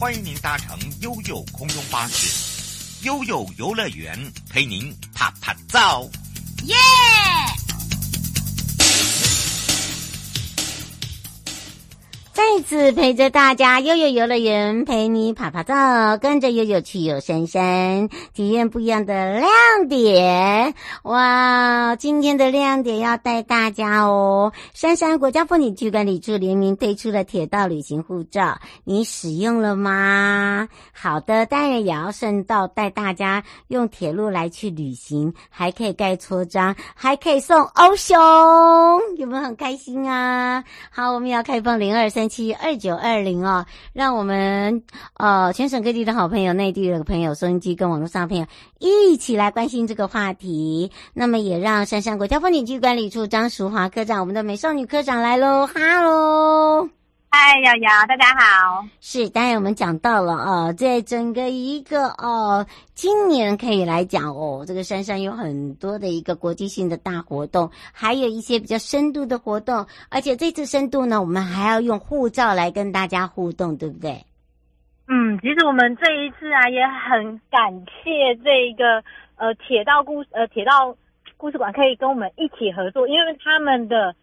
欢迎您搭乘悠悠空中巴士，悠悠游乐园陪您啪啪照，耶！再次陪着大家，悠悠游乐园陪你趴趴走，跟着悠悠去游山山，体验不一样的亮点。哇，今天的亮点要带大家哦！杉山国家风景区管理处联名推出了铁道旅行护照，你使用了吗？好的，当然也要顺道带大家用铁路来去旅行，还可以盖戳章，还可以送欧熊，有没有很开心啊？好，我们要开放零二三。七二九二零哦，让我们呃全省各地的好朋友、内地的朋友、收音机跟网络上的朋友一起来关心这个话题。那么也让杉山国家风景区管理处张淑华科长，我们的美少女科长来喽，哈喽。嗨，瑶瑶，大家好。是，当然我们讲到了哦，在整个一个哦，今年可以来讲哦，这个山上有很多的一个国际性的大活动，还有一些比较深度的活动，而且这次深度呢，我们还要用护照来跟大家互动，对不对？嗯，其实我们这一次啊，也很感谢这个呃铁道故呃铁道故事馆可以跟我们一起合作，因为他们的。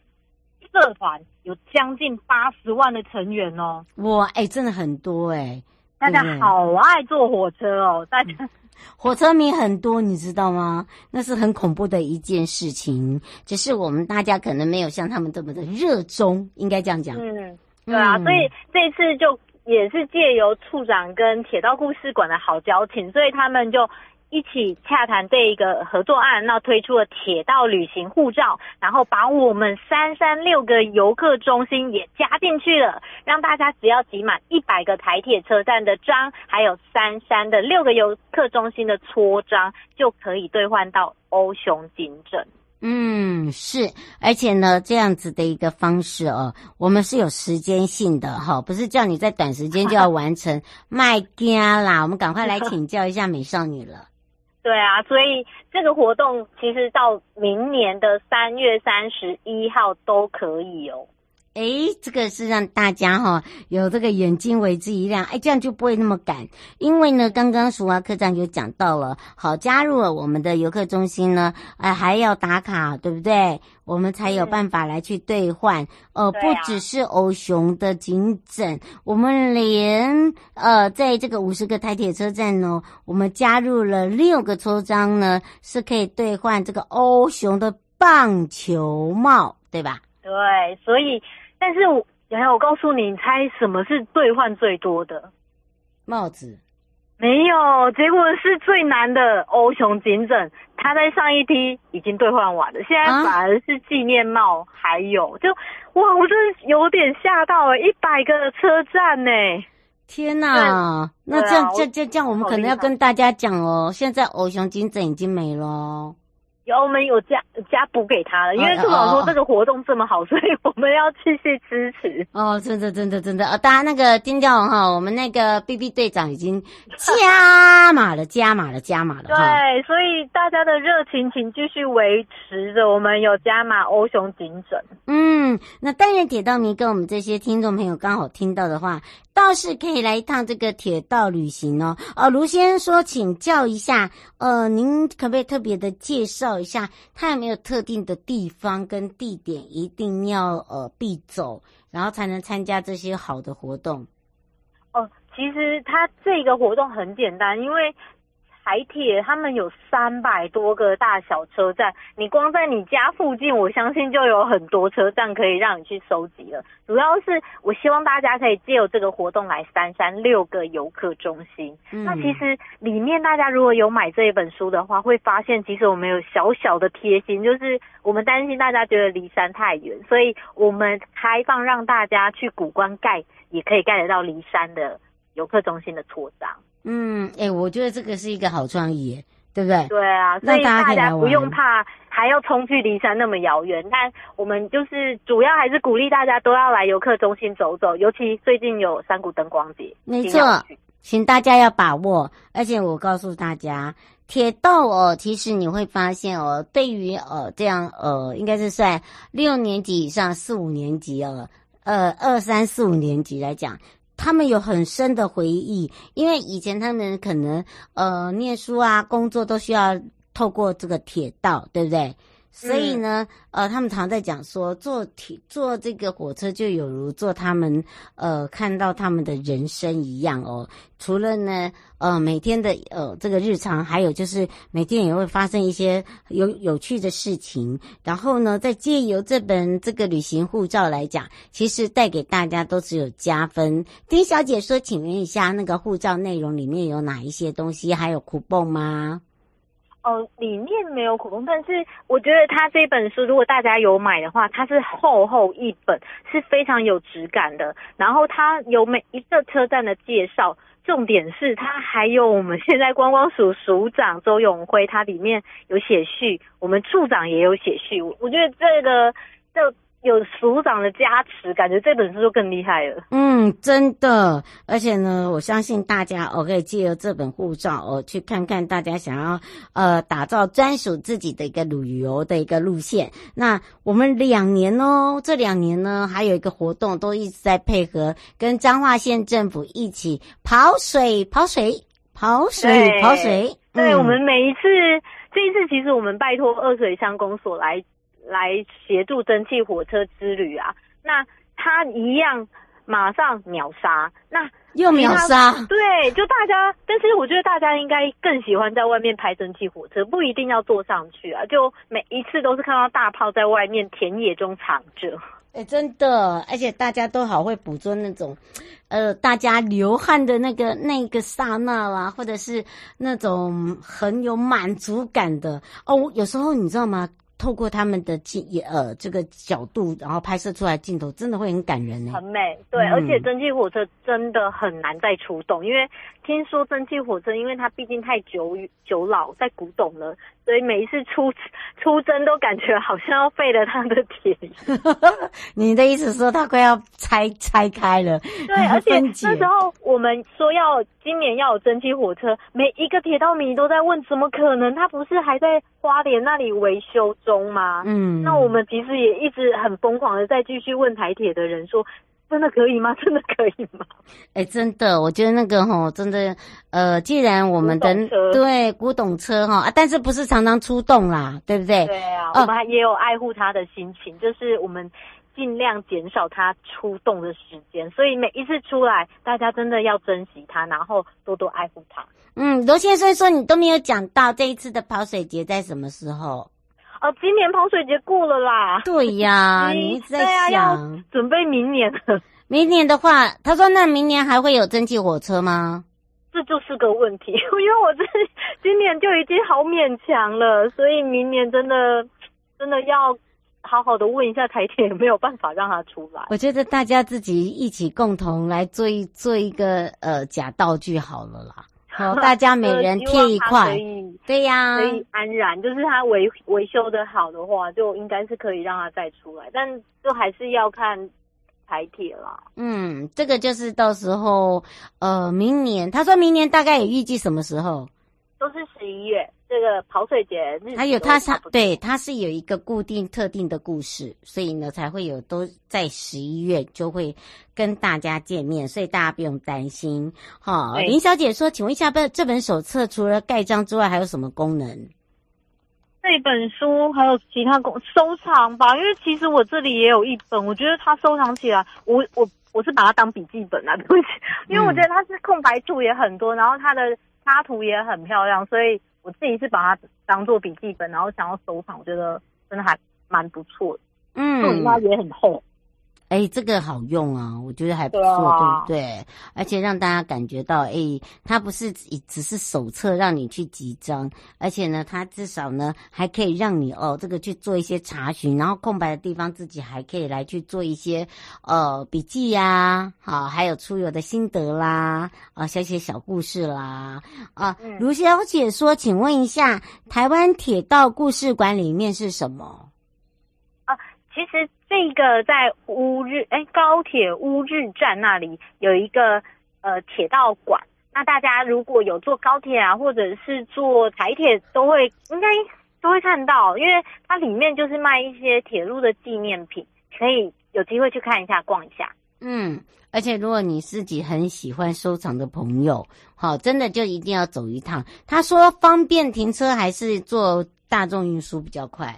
社团有将近八十万的成员哦，哇，哎、欸，真的很多哎、欸，大家好爱坐火车哦，大家、嗯、火车迷很多，你知道吗？那是很恐怖的一件事情，只是我们大家可能没有像他们这么的热衷，应该这样讲。嗯，对啊，嗯、所以这次就也是借由处长跟铁道故事馆的好交情，所以他们就。一起洽谈这一个合作案，那推出了铁道旅行护照，然后把我们三山六个游客中心也加进去了，让大家只要集满一百个台铁车站的章，还有三山的六个游客中心的戳章，就可以兑换到欧熊金枕。嗯，是，而且呢，这样子的一个方式哦，我们是有时间性的哈，不是叫你在短时间就要完成，卖家啦，我们赶快来请教一下美少女了。对啊，所以这个活动其实到明年的三月三十一号都可以哦。诶，这个是让大家哈有这个眼睛为之一亮，哎，这样就不会那么赶。因为呢，刚刚淑华科长有讲到了，好，加入了我们的游客中心呢，哎，还要打卡，对不对？我们才有办法来去兑换。呃，不只是欧熊的颈枕，我们连呃，在这个五十个台铁车站呢，我们加入了六个抽章呢，是可以兑换这个欧熊的棒球帽，对吧？对，所以。但是我，然后我告诉你，你猜什么是兑换最多的？帽子？没有，结果是最难的欧熊金枕，他在上一梯已经兑换完了，现在反而是纪念帽还有，啊、就哇，我真的有点吓到了，一百个车站呢！天哪，那这样、啊、这这这样，我们可能要跟大家讲哦，现在欧熊金枕已经没了。有我们有加加补给他了，因为处长说这个活动这么好，所以我们要继续支持。哦，真的真的真的，呃，大家那个尖叫王哈，我们那个 B B 队长已经加码了，加码了，加码了。对，所以大家的热情请继续维持着，我们有加码欧熊警诊。嗯，那当然铁道迷跟我们这些听众朋友刚好听到的话。倒是可以来一趟这个铁道旅行哦。呃，卢先生说，请教一下，呃，您可不可以特别的介绍一下，他有没有特定的地方跟地点一定要呃必走，然后才能参加这些好的活动？哦，其实他这个活动很简单，因为台铁他们有三百多个大小车站，你光在你家附近，我相信就有很多车站可以让你去收集了。主要是我希望大家可以借由这个活动来三山六个游客中心。嗯、那其实里面大家如果有买这一本书的话，会发现其实我们有小小的贴心，就是我们担心大家觉得离山太远，所以我们开放让大家去古关盖，也可以盖得到离山的游客中心的戳章。嗯，哎、欸，我觉得这个是一个好创意，对不对？对啊，所以大家不用怕还要冲去梨山那么遥远。但我们就是主要还是鼓励大家都要来游客中心走走，尤其最近有山谷灯光节，没错，请大家要把握。而且我告诉大家，铁道哦，其实你会发现哦，对于呃这样呃，应该是算六年级以上四五年级哦，呃二三四五年级来讲。他们有很深的回忆，因为以前他们可能呃念书啊、工作都需要透过这个铁道，对不对？所以呢，呃，他们常在讲说，坐铁坐这个火车就有如坐他们呃看到他们的人生一样哦。除了呢，呃，每天的呃这个日常，还有就是每天也会发生一些有有趣的事情。然后呢，再借由这本这个旅行护照来讲，其实带给大家都只有加分。丁小姐说，请问一下，那个护照内容里面有哪一些东西？还有酷蹦吗？哦，里面没有苦工，但是我觉得他这本书，如果大家有买的话，它是厚厚一本，是非常有质感的。然后它有每一个车站的介绍，重点是它还有我们现在观光署署长周永辉，他里面有写序，我们处长也有写序。我我觉得这个这。有署长的加持，感觉这本书就更厉害了。嗯，真的，而且呢，我相信大家哦，可以借由这本护照哦，去看看大家想要呃打造专属自己的一个旅游的一个路线。那我们两年哦，这两年呢，还有一个活动，都一直在配合跟彰化县政府一起跑水、跑水、跑水、跑水。对，嗯、我们每一次，这一次其实我们拜托二水乡公所来。来协助蒸汽火车之旅啊，那他一样马上秒杀，那又秒杀，对，就大家，但是我觉得大家应该更喜欢在外面拍蒸汽火车，不一定要坐上去啊，就每一次都是看到大炮在外面田野中藏着，哎、欸，真的，而且大家都好会捕捉那种，呃，大家流汗的那个那个刹那啦，或者是那种很有满足感的。哦，有时候你知道吗？透过他们的镜呃这个角度，然后拍摄出来镜头，真的会很感人呢。很美，对，嗯、而且蒸汽火车真的很难再出动，因为听说蒸汽火车，因为它毕竟太久久老、在古董了，所以每一次出出征都感觉好像要废了他的铁。你的意思说他快要拆拆开了？对，而且那时候我们说要今年要有蒸汽火车，每一个铁道迷都在问，怎么可能？他不是还在花莲那里维修中吗？嗯，那我们其实也一直很疯狂的在继续问台铁的人说，真的可以吗？真的可以吗？哎、欸，真的，我觉得那个哈，真的，呃，既然我们的对古董车哈啊，但是不是常常出动啦，对不对？对啊，我们还也有爱护它的心情，就是我们尽量减少它出动的时间，所以每一次出来，大家真的要珍惜它，然后多多爱护它。嗯，罗先生说你都没有讲到这一次的跑水节在什么时候？哦，今年跑水节过了啦。对呀，你一直在想，要准备明年了。明年的话，他说那明年还会有蒸汽火车吗？这就是个问题，因为我这今年就已经好勉强了，所以明年真的真的要好好的问一下台铁有没有办法让他出来。我觉得大家自己一起共同来做一做一个呃假道具好了啦。好，大家每人贴一块，对呀、啊，可以安然。就是他维维修的好的话，就应该是可以让他再出来，但就还是要看台铁啦。嗯，这个就是到时候，呃，明年他说明年大概也预计什么时候？都是十一月。这个跑水节，还有它是对，它是有一个固定特定的故事，所以呢才会有都在十一月就会跟大家见面，所以大家不用担心。哈、哦，林小姐说，请问一下，这这本手册除了盖章之外，还有什么功能？这本书还有其他功收藏吧，因为其实我这里也有一本，我觉得它收藏起来，我我我是把它当笔记本啊，对不起，因为我觉得它是空白处也很多，然后它的。插图也很漂亮，所以我自己是把它当做笔记本，然后想要收藏，我觉得真的还蛮不错的。嗯，书它也很厚。哎，这个好用啊，我觉得还不错，对，啊、对不对？而且让大家感觉到，哎，它不是只是手册让你去集章，而且呢，它至少呢还可以让你哦，这个去做一些查询，然后空白的地方自己还可以来去做一些呃笔记呀，好、哦，还有出游的心得啦，啊，写写小故事啦，啊，卢小姐说，请问一下，台湾铁道故事馆里面是什么？啊，其实。这个在乌日哎，高铁乌日站那里有一个呃铁道馆，那大家如果有坐高铁啊，或者是坐台铁，都会应该都会看到，因为它里面就是卖一些铁路的纪念品，可以有机会去看一下、逛一下。嗯，而且如果你自己很喜欢收藏的朋友，好，真的就一定要走一趟。他说方便停车还是坐大众运输比较快？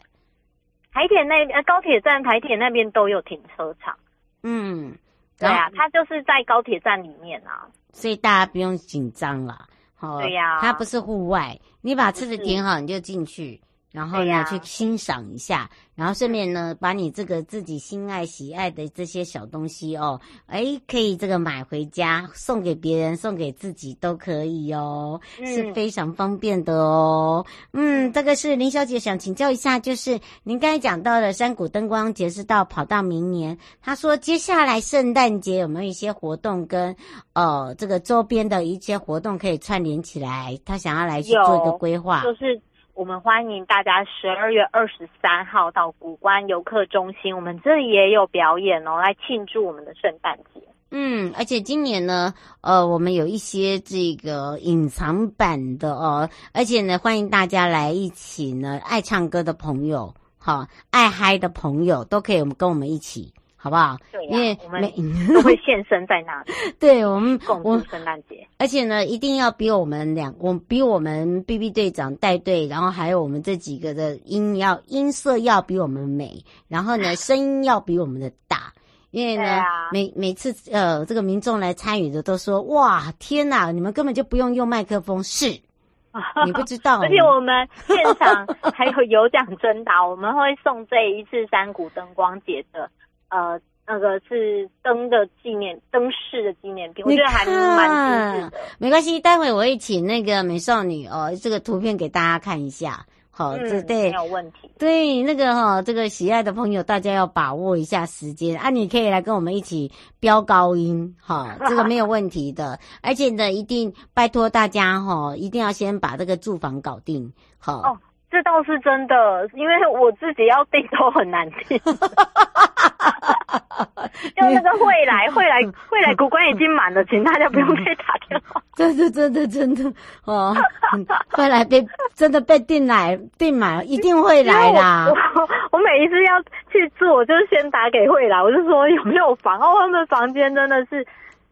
台铁那边呃，高铁站台铁那边都有停车场。嗯，对啊，它就是在高铁站里面啊，所以大家不用紧张了。哦，对呀，它不是户外，你把车子停好，你就进去。然后呢，去欣赏一下，然后顺便呢，把你这个自己心爱喜爱的这些小东西哦，哎，可以这个买回家送给别人，送给自己都可以哦，嗯、是非常方便的哦。嗯，这个是林小姐想请教一下，就是您刚才讲到的山谷灯光节是到跑到明年，她说接下来圣诞节有没有一些活动跟呃这个周边的一些活动可以串联起来？她想要来去做一个规划，就是。我们欢迎大家十二月二十三号到古关游客中心，我们这里也有表演哦，来庆祝我们的圣诞节。嗯，而且今年呢，呃，我们有一些这个隐藏版的哦，而且呢，欢迎大家来一起呢，爱唱歌的朋友，好，爱嗨的朋友都可以，我们跟我们一起。好不好？对、啊，因为我们都会现身在那里。对我们共度圣诞节，而且呢，一定要比我们两，我比我们 B B 队长带队，然后还有我们这几个的音要音色要比我们美，然后呢，声音要比我们的大。因为呢，啊、每每次呃，这个民众来参与的都说，哇，天哪，你们根本就不用用麦克风，是，你不知道。而且我们现场还有有奖征答，我们会送这一次山谷灯光节的。呃，那个是灯的纪念，灯饰的纪念品，我觉得还蛮精致的。没关系，待会我会请那个美少女哦，这个图片给大家看一下。好，嗯、这对，没有问题。对，那个哈、哦，这个喜爱的朋友，大家要把握一下时间啊！你可以来跟我们一起飙高音，哈，这个没有问题的。而且呢，一定拜托大家哈、哦，一定要先把这个住房搞定，好。哦这倒是真的，因为我自己要订都很难订。就那个会来会来会来，骨关已经满了，请大家不用再打电话。真的真的真的哦，会来被真的被订来订满，一定会来啦。我我每一次要去住，我就先打给会来，我就说有没有房哦，他们房间真的是。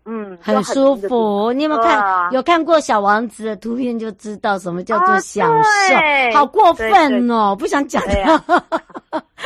嗯，很舒服。你有没有看？啊、有看过小王子的图片就知道什么叫做享受。啊、好过分哦！不想讲了。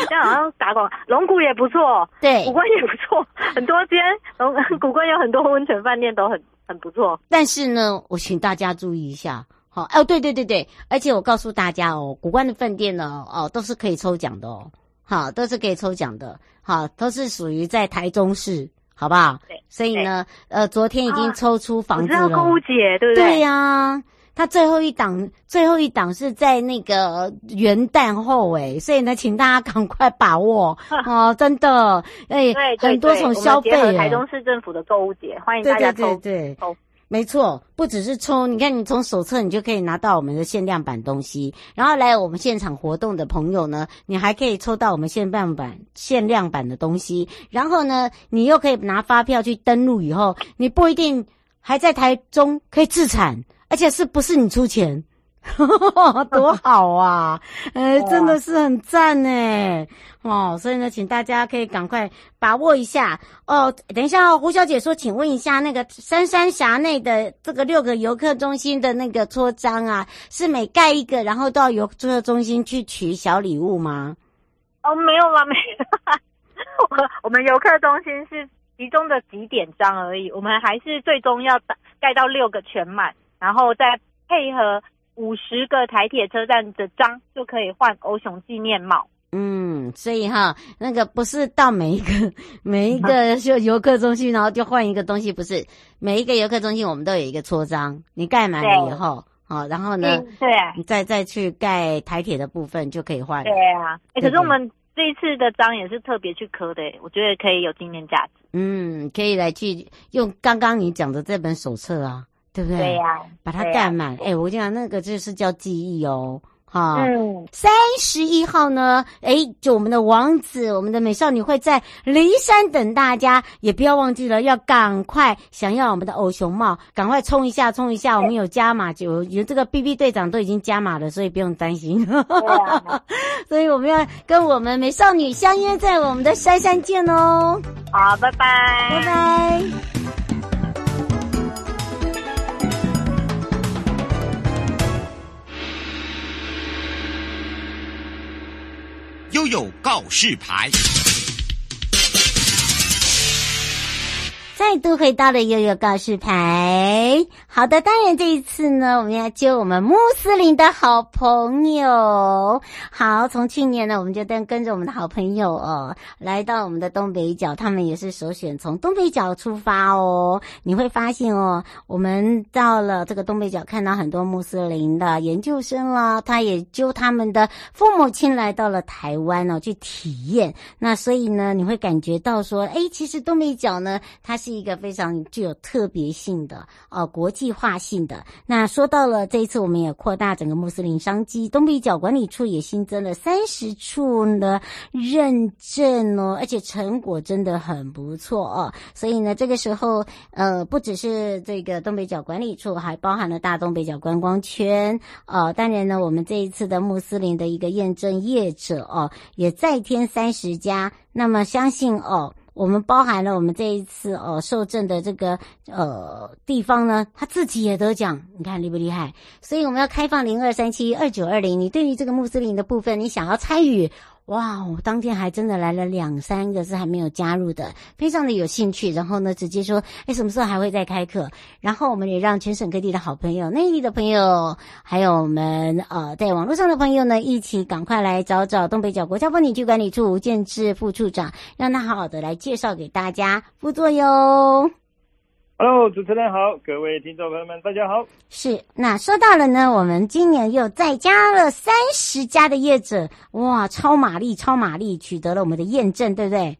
这 样好像打广告。龙谷也不错，对，谷关也不错，很多间龙 谷关有很多温泉饭店都很很不错。但是呢，我请大家注意一下。好，哦，对对对对，而且我告诉大家哦，古关的饭店呢，哦，都是可以抽奖的哦。好，都是可以抽奖的。好，都是属于在台中市。好不好？对，所以呢，呃，昨天已经抽出房子了。我知道购物节，对不对？对呀、啊，他最后一档，最后一档是在那个元旦后诶，所以呢，请大家赶快把握 哦，真的，哎，很多种消费。台中市政府的购物节，欢迎大家抽。对对对对。没错，不只是抽，你看，你从手册你就可以拿到我们的限量版东西，然后来我们现场活动的朋友呢，你还可以抽到我们限量版限量版的东西，然后呢，你又可以拿发票去登录以后，你不一定还在台中可以自产，而且是不是你出钱？多好啊！呃，真的是很赞哎哦，所以呢，请大家可以赶快把握一下哦。等一下哦，胡小姐说，请问一下，那个三山峡内的这个六个游客中心的那个戳章啊，是每盖一个，然后到游客中心去取小礼物吗？哦，没有啦，没有啦。我 我们游客中心是其中的几点章而已，我们还是最终要盖到六个全满，然后再。配合五十个台铁车站的章，就可以换欧熊纪念帽。嗯，所以哈，那个不是到每一个 每一个就游客中心，然后就换一个东西，不是每一个游客中心我们都有一个戳章，你盖满了以后，好，然后呢，对再再去盖台铁的部分就可以换。对啊，哎，可是我们这一次的章也是特别去刻的，我觉得可以有纪念价值。嗯，可以来去用刚刚你讲的这本手册啊，对不对？对呀，把它盖满。哎，我讲那个就是叫记忆哦。好，三十一号呢？哎，就我们的王子，我们的美少女会在骊山等大家，也不要忘记了，要赶快想要我们的偶熊帽，赶快冲一下，冲一下！我们有加码，就有这个 BB 队长都已经加码了，所以不用担心。所以我们要跟我们美少女相约在我们的山山见哦。好，拜拜，拜拜。悠悠告示牌。再度回到了悠悠告示牌。好的，当然这一次呢，我们要接我们穆斯林的好朋友。好，从去年呢，我们就跟跟着我们的好朋友哦，来到我们的东北角，他们也是首选从东北角出发哦。你会发现哦，我们到了这个东北角，看到很多穆斯林的研究生了，他也揪他们的父母亲来到了台湾哦，去体验。那所以呢，你会感觉到说，哎，其实东北角呢，它是。一个非常具有特别性的，哦，国计划性的。那说到了这一次，我们也扩大整个穆斯林商机，东北角管理处也新增了三十处的认证哦，而且成果真的很不错哦。所以呢，这个时候，呃，不只是这个东北角管理处，还包含了大东北角观光圈。呃，当然呢，我们这一次的穆斯林的一个验证业者哦，也再添三十家。那么相信哦。我们包含了我们这一次哦受赠的这个呃地方呢，他自己也得奖，你看厉不厉害？所以我们要开放零二三七二九二零，你对于这个穆斯林的部分，你想要参与？哇，我当天还真的来了两三个是还没有加入的，非常的有兴趣。然后呢，直接说，哎，什么时候还会再开课？然后我们也让全省各地的好朋友、内地的朋友，还有我们呃在网络上的朋友呢，一起赶快来找找东北角国家风景区管理处吴建志副处长，让他好好的来介绍给大家。副座哟。Hello，主持人好，各位听众朋友们，大家好。是，那说到了呢，我们今年又再加了三十家的业者，哇，超马力，超马力，取得了我们的验证，对不对？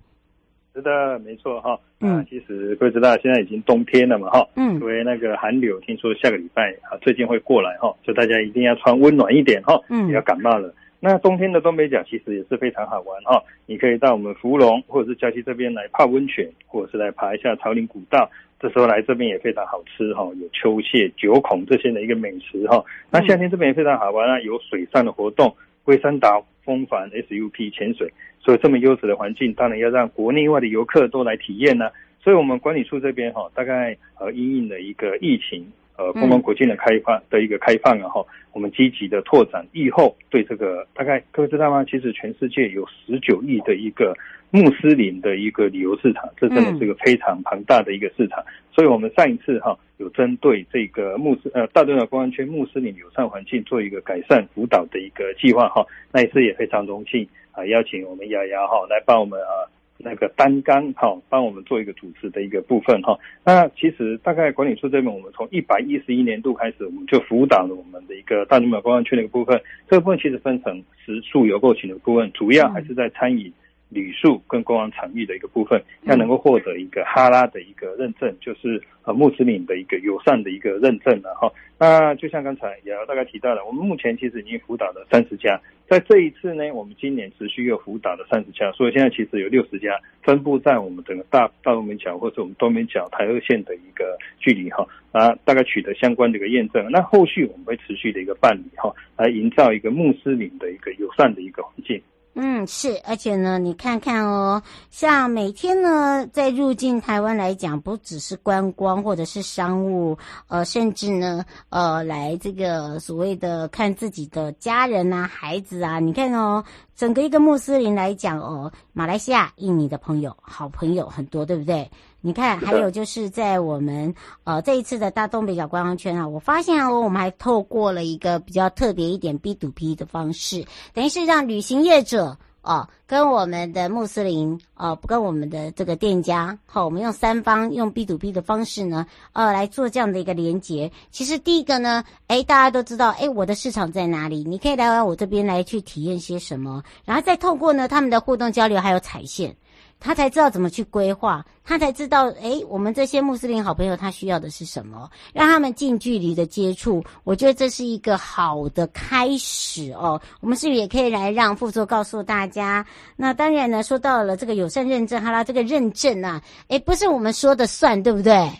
是的，没错哈。嗯、啊，其实各位知道，现在已经冬天了嘛，哈。嗯。因为那个寒流，听说下个礼拜啊，最近会过来哈，所以大家一定要穿温暖一点哈。嗯。不要感冒了。那冬天的东北角其实也是非常好玩哈，你可以到我们芙蓉或者是礁溪这边来泡温泉，或者是来爬一下桃林古道。这时候来这边也非常好吃哈，有秋蟹、九孔这些的一个美食哈。那夏天这边也非常好玩啊，有水上的活动，龟山岛风帆 SUP 潜水，所以这么优质的环境，当然要让国内外的游客都来体验呢。所以我们管理处这边哈，大概呃因应的一个疫情。呃，观光国境的开发的一个开放，然后我们积极的拓展，疫后对这个大概各位知道吗？其实全世界有十九亿的一个穆斯林的一个旅游市场，这真的是一个非常庞大的一个市场。所以我们上一次哈有针对这个穆斯呃大东亚观光圈穆斯林友善环境做一个改善辅导的一个计划哈，那一次也非常荣幸啊，邀请我们丫丫哈来帮我们啊。那个单杆哈，帮我们做一个主持的一个部分哈。那其实大概管理处这边，我们从一百一十一年度开始，我们就辅导了我们的一个大东亚观光区的一个部分。这个部分其实分成食宿游购行的部分，主要还是在餐饮。旅宿跟观光场域的一个部分，要能够获得一个哈拉的一个认证，就是呃穆斯林的一个友善的一个认证了哈。那就像刚才也大概提到了，我们目前其实已经辅导了三十家，在这一次呢，我们今年持续又辅导了三十家，所以现在其实有六十家分布在我们整个大大东门桥或者我们东门桥台二线的一个距离哈啊，大概取得相关的一个验证。那后续我们会持续的一个办理哈，来营造一个穆斯林的一个友善的一个环境。嗯，是，而且呢，你看看哦，像每天呢，在入境台湾来讲，不只是观光或者是商务，呃，甚至呢，呃，来这个所谓的看自己的家人呐、孩子啊，你看哦。整个一个穆斯林来讲哦，马来西亚、印尼的朋友、好朋友很多，对不对？你看，还有就是在我们呃这一次的大东北角观光圈啊，我发现哦，我们还透过了一个比较特别一点 B to B 的方式，等于是让旅行业者。哦，跟我们的穆斯林哦，不跟我们的这个店家，好、哦，我们用三方用 B to B 的方式呢，呃，来做这样的一个连接。其实第一个呢，哎，大家都知道，哎，我的市场在哪里？你可以来到我这边来去体验些什么，然后再透过呢他们的互动交流，还有踩线。他才知道怎么去规划，他才知道，诶，我们这些穆斯林好朋友他需要的是什么，让他们近距离的接触。我觉得这是一个好的开始哦。我们是不是也可以来让副座告诉大家？那当然呢，说到了这个友善认证，哈啦，这个认证啊，诶，不是我们说的算，对不对？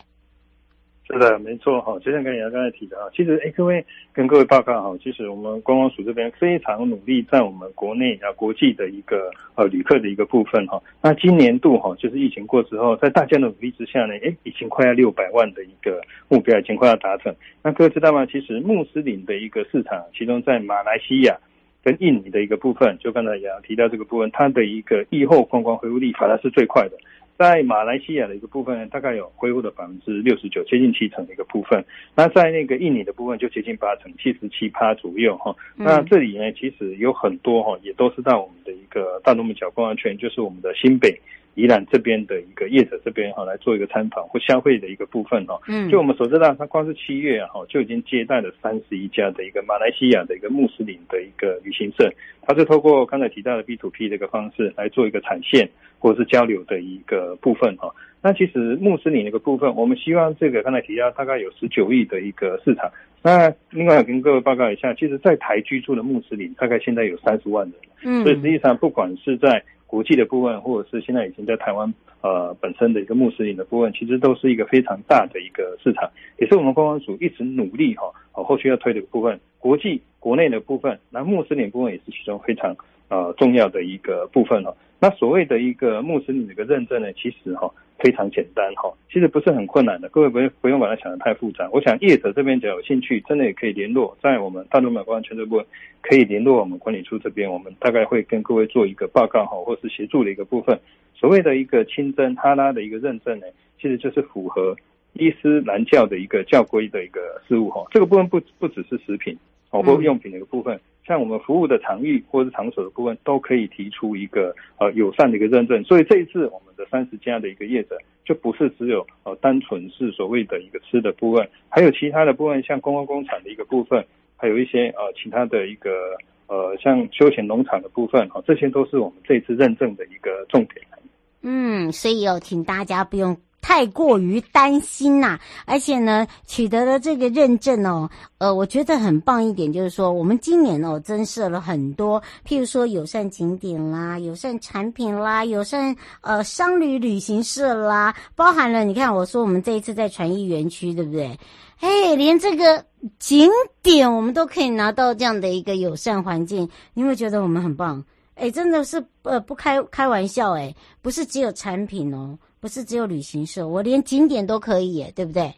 是的，没错哈，就像跟你刚才提的啊，其实哎，各位跟各位报告哈，其实我们观光署这边非常努力，在我们国内啊、国际的一个呃旅客的一个部分哈。那今年度哈，就是疫情过之后，在大家的努力之下呢，哎，已经快要六百万的一个目标已经快要达成。那各位知道吗？其实穆斯林的一个市场，其中在马来西亚跟印尼的一个部分，就刚才也提到这个部分，它的一个疫后观光恢复力反而是最快的。在马来西亚的一个部分呢，大概有恢复的百分之六十九，接近七成的一个部分。那在那个印尼的部分就接近八成，七十七趴左右哈。那这里呢，其实有很多哈，也都是在我们的一个大东门角观光圈，就是我们的新北。宜兰这边的一个业者这边哈，来做一个参访或消费的一个部分哈。嗯，就我们所知道，它光是七月哈，就已经接待了三十一家的一个马来西亚的一个穆斯林的一个旅行社。它是透过刚才提到的 B to P 这个方式来做一个产线或者是交流的一个部分哈。那其实穆斯林的一个部分，我们希望这个刚才提到大概有十九亿的一个市场。那另外跟各位报告一下，其实，在台居住的穆斯林大概现在有三十万人。嗯，所以实际上不管是在国际的部分，或者是现在已经在台湾呃本身的一个穆斯林的部分，其实都是一个非常大的一个市场，也是我们观光署一直努力哈，好后续要推的一个部分。国际国内的部分，那穆斯林部分也是其中非常呃重要的一个部分哈。那所谓的一个穆斯林的一个认证呢，其实哈。非常简单哈，其实不是很困难的，各位不用不用把它想得太复杂。我想业者这边只要有兴趣，真的也可以联络，在我们大东北观光圈这部可以联络我们管理处这边，我们大概会跟各位做一个报告哈，或是协助的一个部分。所谓的一个清真哈拉的一个认证呢，其实就是符合伊斯兰教的一个教规的一个事务哈。这个部分不不只是食品哦，或用品的一个部分。像我们服务的场域或者是场所的部分，都可以提出一个呃友善的一个认证。所以这一次我们的三十家的一个业者，就不是只有呃单纯是所谓的一个吃的部分，还有其他的部分，像观光工厂的一个部分，还有一些呃其他的一个呃像休闲农场的部分，哈，这些都是我们这一次认证的一个重点。嗯，所以有请大家不用。太过于担心呐、而且呢，取得了这个认证哦，呃，我觉得很棒一点，就是说我们今年哦增设了很多，譬如说友善景点啦、友善产品啦、友善呃商旅旅行社啦，包含了你看我说我们这一次在传艺园区，对不对？哎，连这个景点我们都可以拿到这样的一个友善环境，你会觉得我们很棒？哎，真的是呃不开开玩笑哎，不是只有产品哦。不是只有旅行社，我连景点都可以耶，对不对？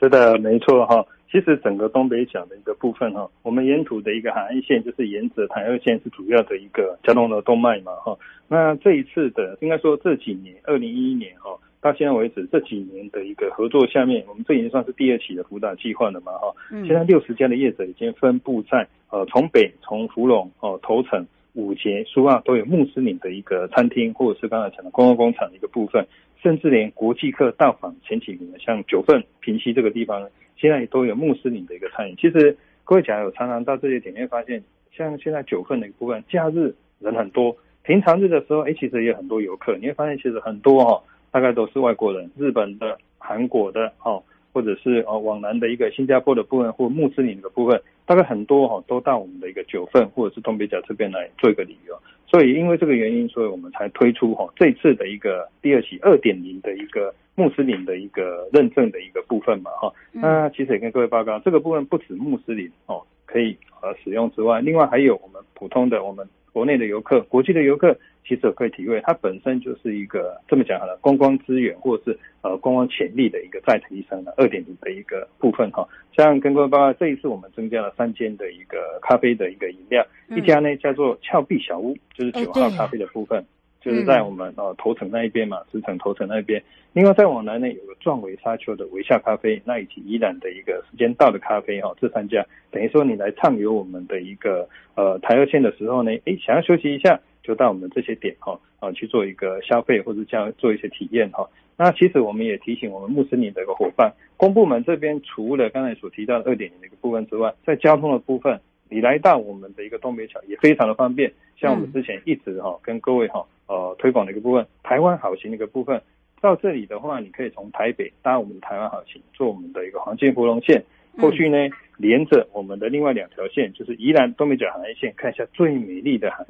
是的，没错哈。其实整个东北角的一个部分哈，我们沿途的一个海岸线就是沿着台二线是主要的一个交通的动脉嘛哈。那这一次的应该说这几年，二零一一年哈到现在为止这几年的一个合作下面，我们这已经算是第二期的辅导计划了嘛哈。嗯。现在六十家的业者已经分布在呃从北从福隆哦头城。五节、苏澳都有穆斯林的一个餐厅，或者是刚才讲的观光工厂的一个部分，甚至连国际客到访前几名的，像九份、平溪这个地方，现在也都有穆斯林的一个餐饮。其实各位讲有常常到这些点，你会发现，像现在九份的一个部分，假日人很多，平常日的时候，哎，其实也有很多游客。你会发现，其实很多哈、哦，大概都是外国人，日本的、韩国的，哦。或者是呃往南的一个新加坡的部分，或穆斯林的部分，大概很多哈都到我们的一个九份或者是东北角这边来做一个旅游。所以因为这个原因，所以我们才推出哈这次的一个第二期二点零的一个穆斯林的一个认证的一个部分嘛哈。那其实也跟各位报告，这个部分不止穆斯林哦可以呃使用之外，另外还有我们普通的我们国内的游客、国际的游客，其实可以体会，它本身就是一个这么讲好了，观光资源或是呃观光潜力的一个再提升的二点零的一个部分哈。像跟各位报告，这一次我们增加了三间的一个咖啡的一个饮料，一家呢叫做峭壁小屋，就是九号咖啡的部分。就是在我们呃头城那一边嘛，石城头城那一边。另外再往南呢，有个壮维沙丘的维夏咖啡，那以及宜兰的一个时间到的咖啡哈，这三家等于说你来畅游我们的一个呃台二线的时候呢，诶，想要休息一下，就到我们这些点哈啊去做一个消费或者这样做一些体验哈。那其实我们也提醒我们穆斯林的一个伙伴，公部门这边除了刚才所提到的二点零的一个部分之外，在交通的部分。你来到我们的一个东北角也非常的方便，像我们之前一直哈跟各位哈呃推广的一个部分，台湾好行的一个部分，到这里的话，你可以从台北搭我们的台湾好行，做我们的一个黄金芙蓉线，后续呢连着我们的另外两条线，就是宜兰东北角海岸线，看一下最美丽的海，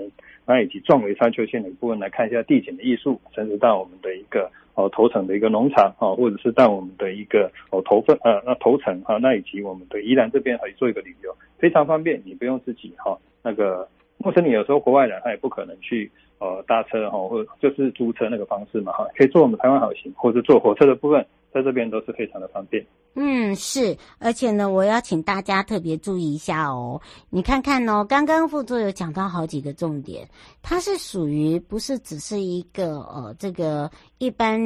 那以及壮维山丘线的一部分来看一下地景的艺术，甚至到我们的一个。哦，头城的一个农场啊，或者是到我们的一个哦头份呃那头城啊，那以及我们的宜兰这边可以做一个旅游，非常方便，你不用自己哈那个，陌生你有时候国外人他也不可能去呃搭车哈，或者就是租车那个方式嘛哈，可以坐我们台湾好行，或者坐火车的部分。在这边都是非常的方便。嗯，是，而且呢，我要请大家特别注意一下哦。你看看哦，刚刚副座有讲到好几个重点，它是属于不是只是一个呃，这个一般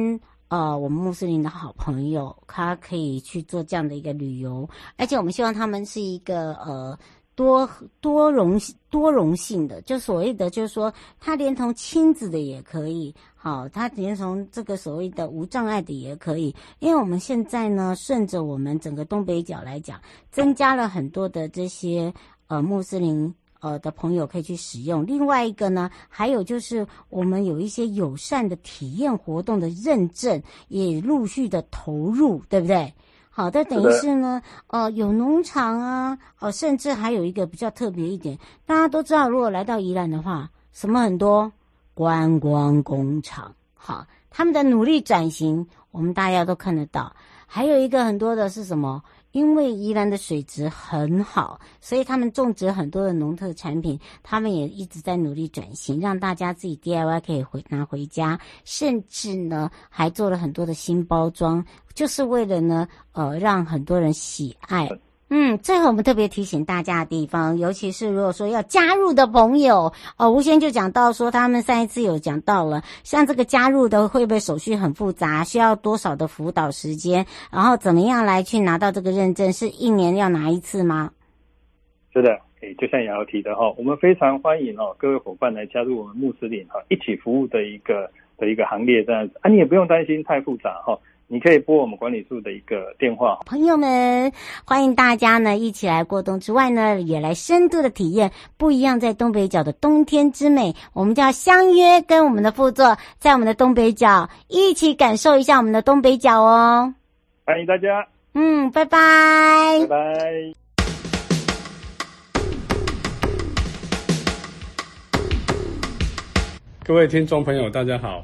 呃，我们穆斯林的好朋友，他可以去做这样的一个旅游，而且我们希望他们是一个呃。多多荣多荣幸的，就所谓的，就是说，他连同亲子的也可以，好，他连同这个所谓的无障碍的也可以，因为我们现在呢，顺着我们整个东北角来讲，增加了很多的这些呃穆斯林呃的朋友可以去使用。另外一个呢，还有就是我们有一些友善的体验活动的认证也陆续的投入，对不对？好的，等于是呢，呃，有农场啊，哦，甚至还有一个比较特别一点，大家都知道，如果来到宜兰的话，什么很多？观光工厂，好，他们的努力转型，我们大家都看得到，还有一个很多的是什么？因为宜兰的水质很好，所以他们种植很多的农特产品，他们也一直在努力转型，让大家自己 DIY 可以回拿回家，甚至呢还做了很多的新包装，就是为了呢呃让很多人喜爱。嗯，最后我们特别提醒大家的地方，尤其是如果说要加入的朋友，哦，吴先就讲到说，他们上一次有讲到了，像这个加入的会不会手续很复杂，需要多少的辅导时间，然后怎么样来去拿到这个认证，是一年要拿一次吗？是的，诶，就像瑶瑶提的哈，我们非常欢迎哦各位伙伴来加入我们穆斯林哈一起服务的一个的一个行列这样子啊，你也不用担心太复杂哈。你可以拨我们管理处的一个电话。朋友们，欢迎大家呢一起来过冬之外呢，也来深度的体验不一样在东北角的冬天之美。我们就要相约跟我们的副座，在我们的东北角一起感受一下我们的东北角哦。欢迎大家。嗯，拜拜。拜拜。各位听众朋友，大家好。